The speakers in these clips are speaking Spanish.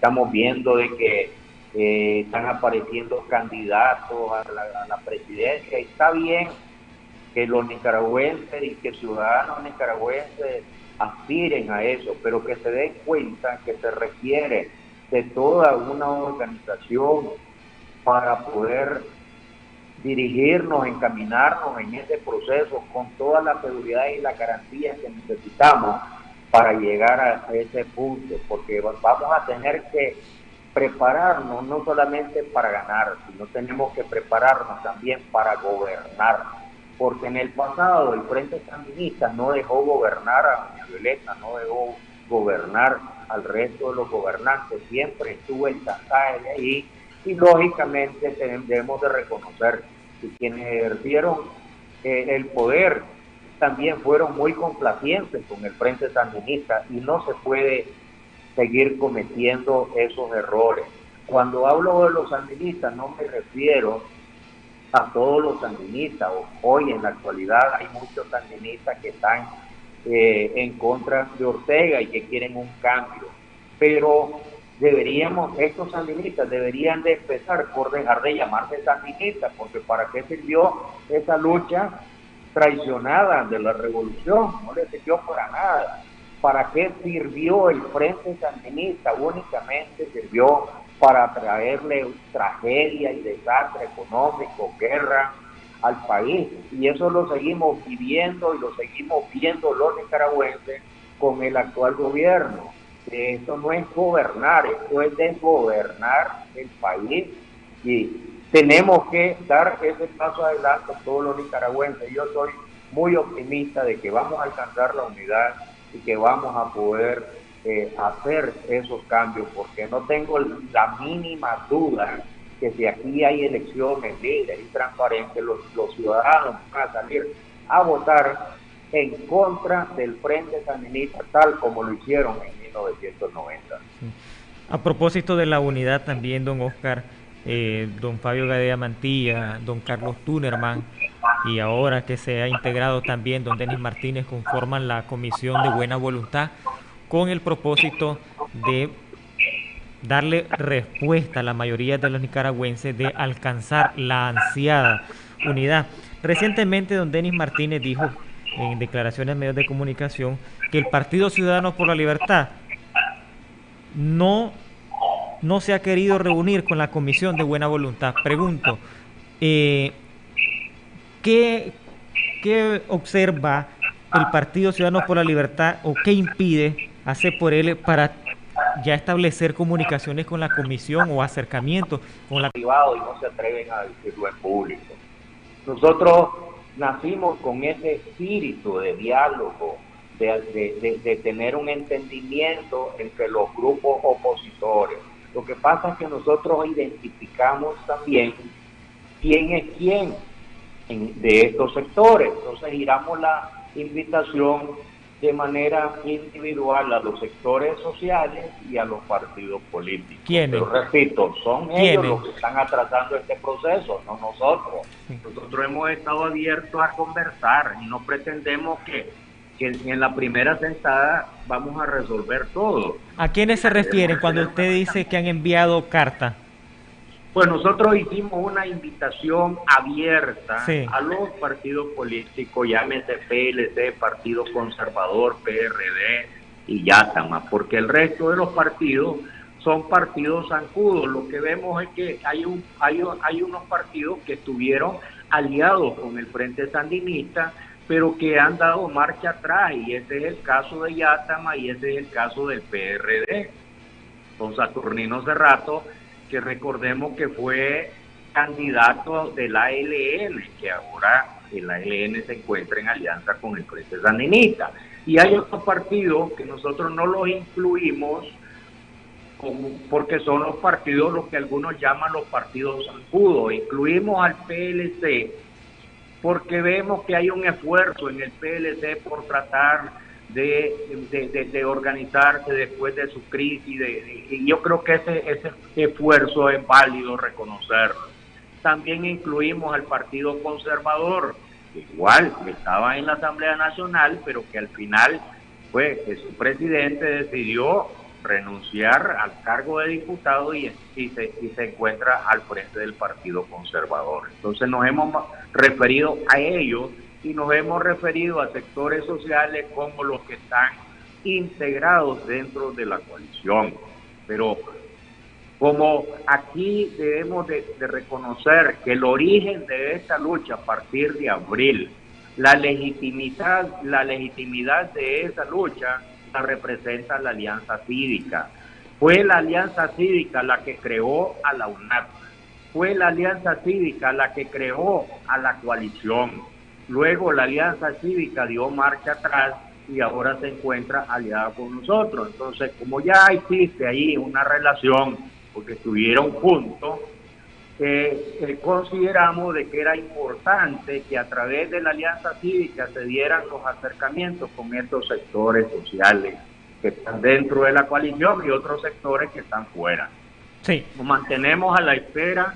estamos viendo de que eh, están apareciendo candidatos a la, presidencia. Y está bien que los nicaragüenses y que ciudadanos nicaragüenses aspiren a eso, pero que se den cuenta que se requiere de toda una organización para poder dirigirnos, encaminarnos en ese proceso con toda la seguridad y la garantía que necesitamos para llegar a ese punto, porque vamos a tener que prepararnos no solamente para ganar, sino tenemos que prepararnos también para gobernar, porque en el pasado el Frente Sandinista no dejó gobernar a Doña Violeta, no dejó gobernar al resto de los gobernantes, siempre estuvo el de ahí y lógicamente debemos de reconocer que quienes ejercieron eh, el poder también fueron muy complacientes con el Frente Sandinista y no se puede seguir cometiendo esos errores. Cuando hablo de los sandinistas no me refiero a todos los sandinistas. Hoy en la actualidad hay muchos sandinistas que están eh, en contra de Ortega y que quieren un cambio. Pero deberíamos, estos sandinistas deberían de empezar por dejar de llamarse sandinistas, porque ¿para qué sirvió esa lucha traicionada de la revolución? No le sirvió para nada. ¿Para qué sirvió el Frente Sandinista? Únicamente sirvió para traerle tragedia y desastre económico, guerra al país. Y eso lo seguimos viviendo y lo seguimos viendo los nicaragüenses con el actual gobierno esto no es gobernar, esto es desgobernar el país y tenemos que dar ese paso adelante todos los nicaragüenses. Yo soy muy optimista de que vamos a alcanzar la unidad y que vamos a poder eh, hacer esos cambios, porque no tengo la mínima duda que si aquí hay elecciones libres y transparentes, los, los ciudadanos van a salir a votar en contra del Frente Sandinista, tal como lo hicieron en 1990. A propósito de la unidad también, don Oscar, eh, don Fabio Gadea Mantilla, don Carlos Tunerman, y ahora que se ha integrado también don Denis Martínez, conforman la Comisión de Buena Voluntad con el propósito de darle respuesta a la mayoría de los nicaragüenses de alcanzar la ansiada unidad. Recientemente don Denis Martínez dijo en declaraciones a medios de comunicación que el Partido Ciudadanos por la Libertad no, no se ha querido reunir con la Comisión de Buena Voluntad. Pregunto, eh, ¿qué, ¿qué observa el Partido Ciudadanos por la Libertad o qué impide hacer por él para ya establecer comunicaciones con la comisión o acercamientos con la privado y no se atreven a decirlo en público. Nosotros nacimos con ese espíritu de diálogo, de, tener un entendimiento entre los grupos opositores. Lo que pasa es que nosotros identificamos también quién es quién de estos sectores. Entonces giramos la invitación de manera individual a los sectores sociales y a los partidos políticos. ¿Quiénes? Pero repito, son ellos los que están atrasando este proceso, no nosotros. Nosotros hemos estado abiertos a conversar y no pretendemos que, que en la primera sentada vamos a resolver todo. ¿A quiénes se refieren cuando usted dice que han enviado carta? Pues nosotros hicimos una invitación abierta a los partidos políticos, llámese PLC, Partido Conservador, PRD y YATAMA, porque el resto de los partidos son partidos zancudos. Lo que vemos es que hay, un, hay, hay unos partidos que estuvieron aliados con el Frente Sandinista, pero que han dado marcha atrás, y ese es el caso de Yatama y ese es el caso del PRD. Con Saturnino Cerrato que recordemos que fue candidato del ALN, que ahora el ALN se encuentra en alianza con el Frente Sandinista. Y hay otros partidos que nosotros no los incluimos porque son los partidos los que algunos llaman los partidos zancudos. Incluimos al PLC porque vemos que hay un esfuerzo en el PLC por tratar de, de, organizarse después de su crisis. y yo creo que ese, ese esfuerzo es válido reconocerlo. También incluimos al Partido Conservador, igual estaba en la Asamblea Nacional, pero que al final pues, su presidente decidió renunciar al cargo de diputado y, se, y se encuentra al frente del Partido Conservador. Entonces nos hemos referido a ellos y nos hemos referido a sectores sociales como los que están integrados dentro de la coalición. Pero como aquí debemos de, reconocer que el origen de esta lucha a partir de abril, la legitimidad, la legitimidad de esa lucha representa la Alianza Cívica. Fue la Alianza Cívica la que creó a la UNAP, fue la Alianza Cívica la que creó a la coalición. Luego la Alianza Cívica dio marcha atrás y ahora se encuentra aliada con nosotros. Entonces, como ya existe ahí una relación, porque estuvieron juntos, eh, eh, consideramos de que era importante que a través de la alianza cívica se dieran los acercamientos con estos sectores sociales que están dentro de la coalición y otros sectores que están fuera. Sí. Nos mantenemos a la espera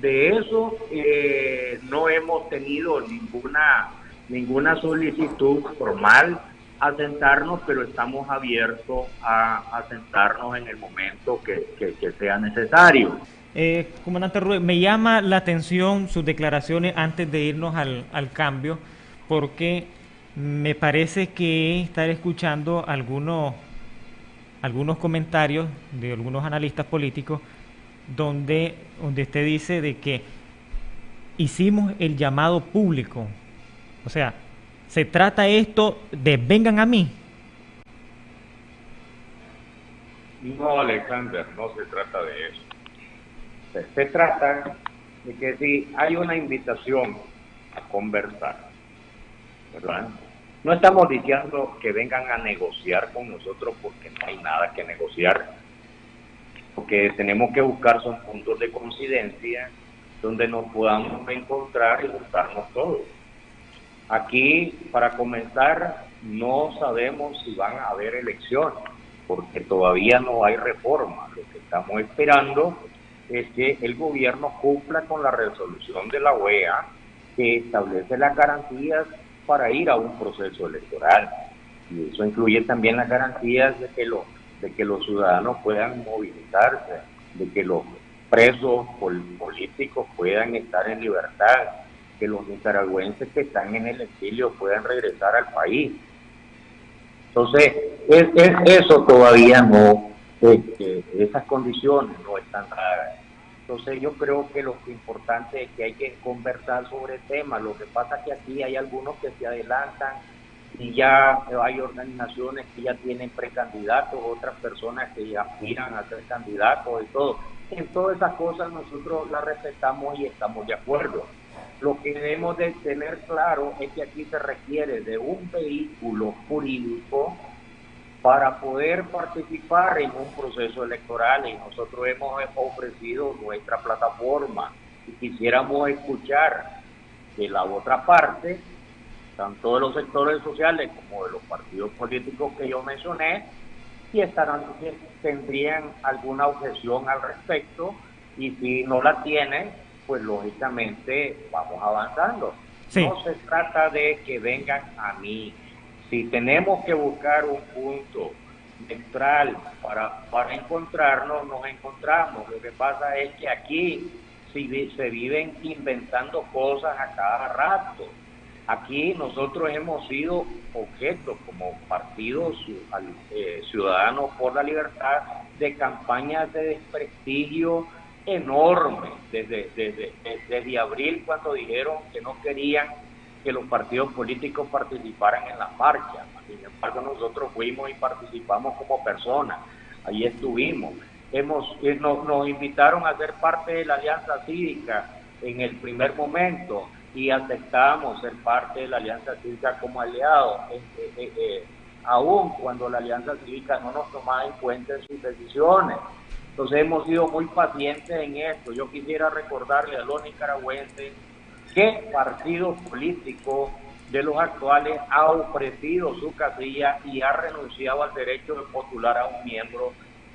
de eso. Eh, no hemos tenido ninguna ninguna solicitud formal a sentarnos, pero estamos abiertos a, sentarnos en el momento que, sea necesario. Eh, comandante Rubén, me llama la atención sus declaraciones antes de irnos al, al cambio, porque me parece que estar escuchando algunos, algunos comentarios de algunos analistas políticos donde, donde usted dice de que hicimos el llamado público. O sea, se trata esto de vengan a mí. No, Alexander, no se trata de eso. Se, trata de que si hay una invitación a conversar, ¿verdad? No estamos diciendo que vengan a negociar con nosotros porque no hay nada que negociar. Porque tenemos que buscar son puntos de coincidencia donde nos podamos encontrar y gustarnos todos. Aquí, para comenzar, no sabemos si van a haber elecciones, porque todavía no hay reforma. Lo que estamos esperando es que el gobierno cumpla con la resolución de la OEA que establece las garantías para ir a un proceso electoral. Y eso incluye también las garantías de que, de que los ciudadanos puedan movilizarse, de que los presos políticos puedan estar en libertad, que los nicaragüenses que están en el exilio puedan regresar al país. Entonces, es, eso todavía no, esas condiciones no están dadas. Entonces yo creo que lo importante es que hay que conversar sobre el tema. Lo que pasa es que aquí hay algunos que se adelantan y ya hay organizaciones que ya tienen precandidatos, otras personas que aspiran a ser candidatos y todo. En todas esas cosas nosotros las respetamos y estamos de acuerdo. Lo que debemos de tener claro es que aquí se requiere de un vehículo jurídico para poder participar en un proceso electoral y nosotros hemos ofrecido nuestra plataforma y quisiéramos escuchar de la otra parte, tanto de los sectores sociales como de los partidos políticos que yo mencioné, si estarán, tendrían alguna objeción al respecto y si no la tienen, pues lógicamente vamos avanzando. No se trata de que vengan a mí. Si tenemos que buscar un punto neutral para, para encontrarnos, nos encontramos. Lo que pasa es que aquí si, se viven inventando cosas a cada rato. Aquí nosotros hemos sido objeto como partidos eh, ciudadanos por la libertad de campañas de desprestigio enorme desde, desde, desde abril cuando dijeron que no querían que los partidos políticos participaran en la marcha. Sin embargo, nosotros fuimos y participamos como personas. Ahí estuvimos. Hemos, eh, nos, nos invitaron a ser parte de la Alianza Cívica en el primer momento y aceptamos ser parte de la Alianza Cívica como aliados, eh, eh, aún cuando la Alianza Cívica no nos tomaba en cuenta en sus decisiones. Entonces hemos sido muy pacientes en esto. Yo quisiera recordarle a los nicaragüenses qué partido político de los actuales ha ofrecido su casilla y ha renunciado al derecho de postular a un miembro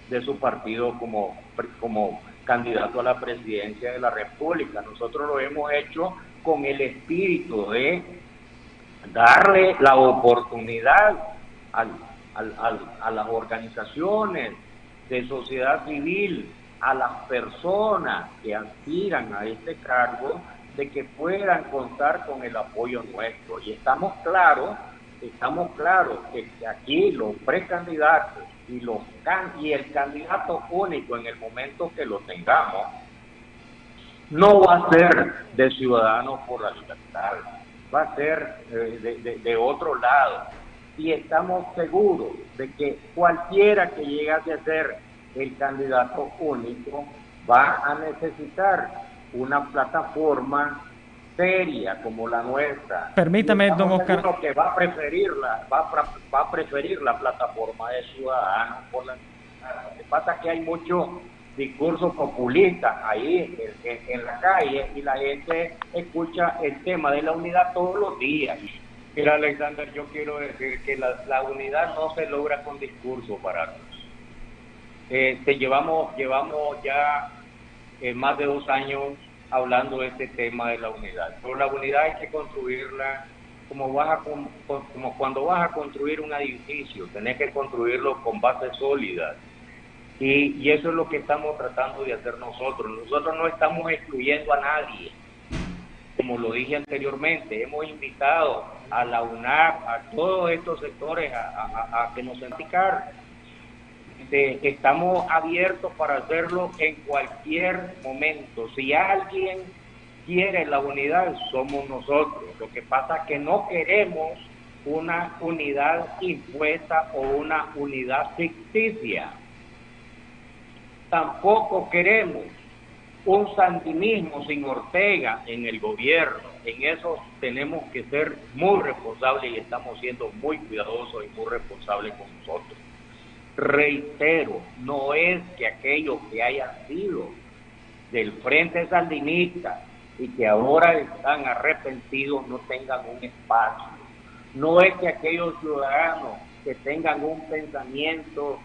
de su partido como, como candidato a la presidencia de la República. Nosotros lo hemos hecho con el espíritu de darle la oportunidad a las organizaciones, de sociedad civil, a las personas que aspiran a este cargo, de que puedan contar con el apoyo nuestro. Y estamos claros, estamos claros que aquí los precandidatos y, los y el candidato único en el momento que lo tengamos, no va a ser de Ciudadanos por la Libertad, va a ser eh, de, otro lado. Y estamos seguros de que cualquiera que llegase a ser el candidato único va a necesitar una plataforma seria como la nuestra. Permítame, don Oscar. que va a preferirla, va va a preferir la plataforma de Ciudadanos. Por la, lo que pasa es que hay mucho discursos populistas ahí en, la calle y la gente escucha el tema de la unidad todos los días. Mira, Alexander, yo quiero decir que la, unidad no se logra con discurso para eh, te llevamos, llevamos ya eh, más de dos años hablando de este tema de la unidad. Pero la unidad hay que construirla como, vas a, como cuando vas a construir un edificio, tenés que construirlo con bases sólidas y, eso es lo que estamos tratando de hacer nosotros. Nosotros no estamos excluyendo a nadie. Como lo dije anteriormente, hemos invitado a la UNAP, a todos estos sectores a, que nos estamos abiertos para hacerlo en cualquier momento. Si alguien quiere la unidad, somos nosotros. Lo que pasa es que no queremos una unidad impuesta o una unidad ficticia Tampoco queremos un sandinismo sin Ortega en el gobierno. En eso tenemos que ser muy responsables y estamos siendo muy cuidadosos y muy responsables con nosotros. Reitero, no es que aquellos que hayan sido del Frente Sandinista y que ahora están arrepentidos no tengan un espacio. No es que aquellos ciudadanos que tengan un pensamiento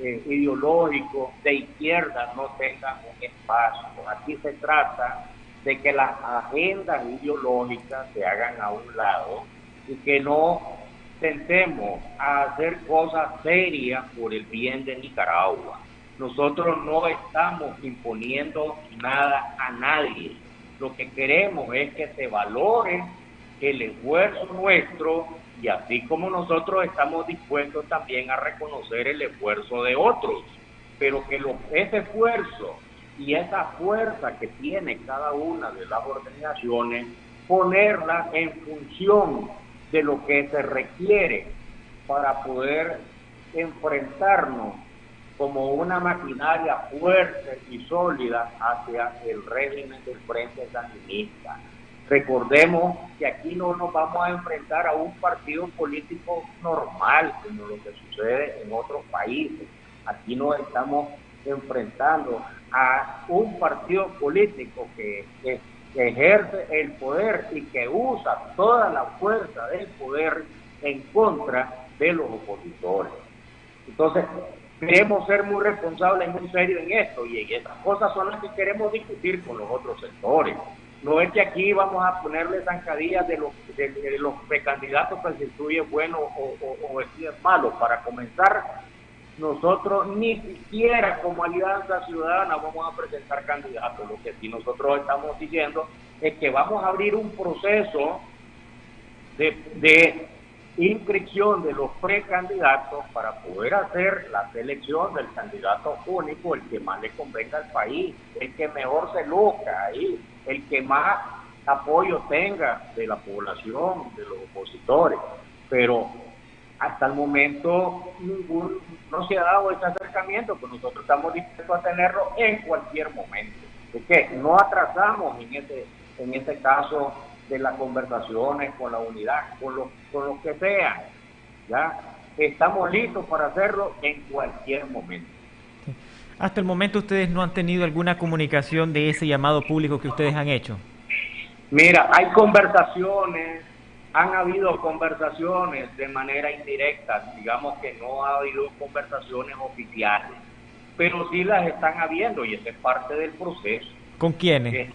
eh, ideológicos de izquierda no tengan un espacio. Aquí se trata de que las agendas ideológicas se hagan a un lado y que no tentemos a hacer cosas serias por el bien de Nicaragua. Nosotros no estamos imponiendo nada a nadie. Lo que queremos es que se valore el esfuerzo nuestro y así como nosotros estamos dispuestos también a reconocer el esfuerzo de otros, pero que ese esfuerzo y esa fuerza que tiene cada una de las organizaciones, ponerla en función de lo que se requiere para poder enfrentarnos como una maquinaria fuerte y sólida hacia el régimen del Frente Sandinista Recordemos que aquí no nos vamos a enfrentar a un partido político normal, como lo que sucede en otros países. Aquí nos estamos enfrentando a un partido político que, ejerce el poder y que usa toda la fuerza del poder en contra de los opositores. Entonces, queremos ser muy responsables y muy serios en esto y en estas cosas son las que queremos discutir con los otros sectores. No es que aquí vamos a ponerle zancadillas de los, de, los precandidatos que se instruye bueno o, o, es malo. Para comenzar, nosotros ni siquiera como Alianza Ciudadana vamos a presentar candidatos. Lo que sí nosotros estamos diciendo es que vamos a abrir un proceso de, inscripción de los precandidatos para poder hacer la selección del candidato único, el que más le convenga al país, el que mejor se luzca ahí, el que más apoyo tenga de la población, de los opositores. Pero hasta el momento ningún, no se ha dado ese acercamiento, pues nosotros estamos dispuestos a tenerlo en cualquier momento. Es que no atrasamos en ese, en ese caso de las conversaciones con la unidad, con lo, con lo que sea. ¿ya? Estamos listos para hacerlo en cualquier momento. Hasta el momento ustedes no han tenido alguna comunicación de ese llamado público que ustedes han hecho. Mira, hay conversaciones, han habido conversaciones de manera indirecta, digamos que no ha habido conversaciones oficiales, pero sí las están habiendo y esa es parte del proceso. ¿Con quiénes?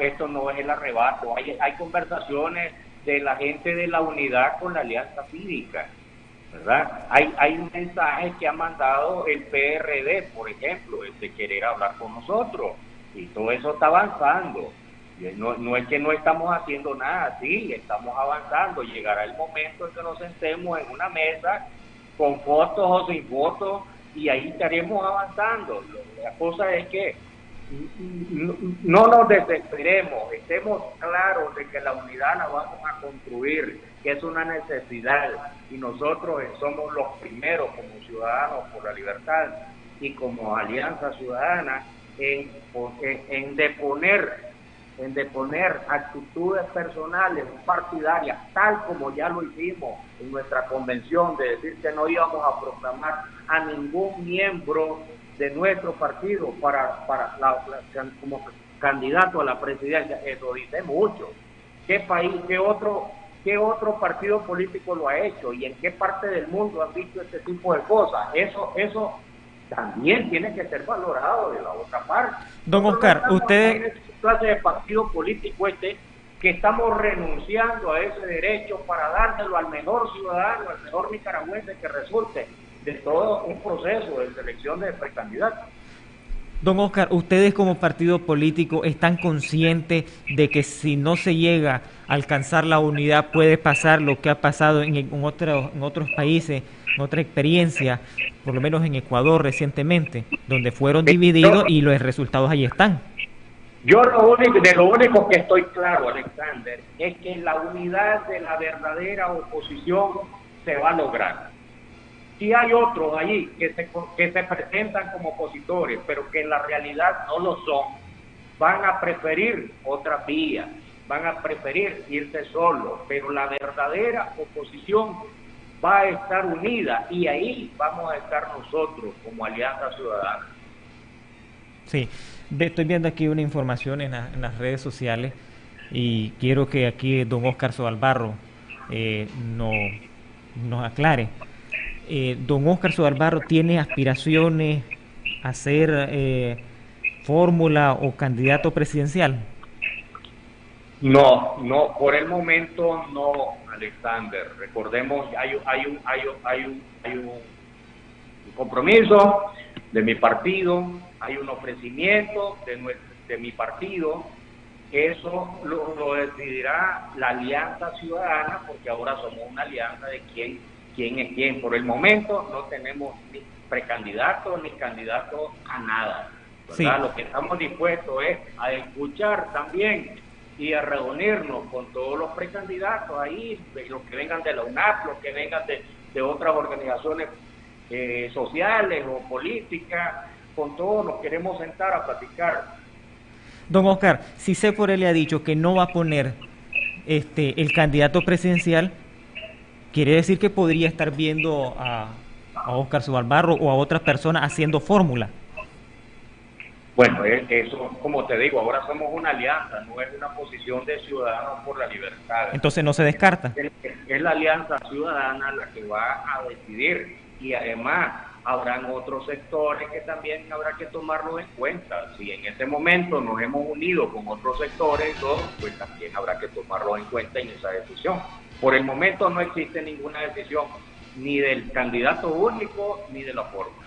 esto, no es el arrebato. Hay, hay conversaciones de la gente de la unidad con la alianza cívica. ¿verdad? Hay, hay un mensaje que ha mandado el PRD, por ejemplo, de querer hablar con nosotros, y todo eso está avanzando. No, no es que no estamos haciendo nada, sí, estamos avanzando. Llegará el momento en que nos sentemos en una mesa con fotos o sin fotos y ahí estaremos avanzando. La cosa es que no nos desesperemos, estemos claros de que la unidad la vamos a construir, que es una necesidad y nosotros somos los primeros como ciudadanos por la libertad y como Alianza Ciudadana en, en, deponer en deponer actitudes personales partidarias, tal como ya lo hicimos en nuestra convención, de decir que no íbamos a proclamar a ningún miembro de nuestro partido para, para como candidato a la presidencia. Eso dice mucho. ¿Qué país, qué otro, qué otro partido político lo ha hecho y en qué parte del mundo han visto este tipo de cosas? Eso, eso también tiene que ser valorado de la otra parte. Don Oscar, usted... clase de partido político este que estamos renunciando a ese derecho para dárselo al mejor ciudadano, al mejor nicaragüense que resulte de todo un proceso de selección de precandidatos. Don Oscar, ustedes como partido político están conscientes de que si no se llega a alcanzar la unidad puede pasar lo que ha pasado en, en, en otros países, en otra experiencia, por lo menos en Ecuador recientemente, donde fueron divididos y los resultados ahí están. Yo lo único, de lo único que estoy claro, Alexander, es que la unidad de la verdadera oposición se va a lograr si hay otros allí que se, que se presentan como opositores, pero que en la realidad no lo son, van a preferir otra vía, van a preferir irse solos, pero la verdadera oposición va a estar unida y ahí vamos a estar nosotros como Alianza Ciudadana. Sí, estoy viendo aquí una información en, las redes sociales y quiero que aquí don Oscar Sobalbarro eh, no, nos aclare eh, don Oscar Sobalbarro tiene aspiraciones a ser eh, fórmula o candidato presidencial? No, no, por el momento no, Alexander. Recordemos, hay, hay, un, hay, hay, un, hay un compromiso de mi partido, hay un ofrecimiento de, de mi partido. Eso lo, lo decidirá la Alianza Ciudadana, porque ahora somos una alianza de quien quién es quién. Por el momento no tenemos ni precandidato ni candidato a nada. Lo que estamos dispuestos es a escuchar también y a reunirnos con todos los precandidatos ahí, los que vengan de la UNAP, los que vengan de, de otras organizaciones eh, sociales o políticas, con todos nos queremos sentar a platicar. Don Oscar, si él le ha dicho que no va a poner este el candidato presidencial, quiere decir que podría estar viendo a, a Oscar Subalbarro o a otras personas haciendo fórmula. Bueno, eso, como te digo, ahora somos una alianza, no es una posición de ciudadanos por la libertad. Entonces no se descarta. Es, la alianza ciudadana la que va a decidir y además habrán otros sectores que también habrá que tomarlo en cuenta. Si en ese momento nos hemos unido con otros sectores, pues también habrá que tomarlo en cuenta en esa decisión. Por el momento no existe ninguna decisión ni del candidato único ni de la forma.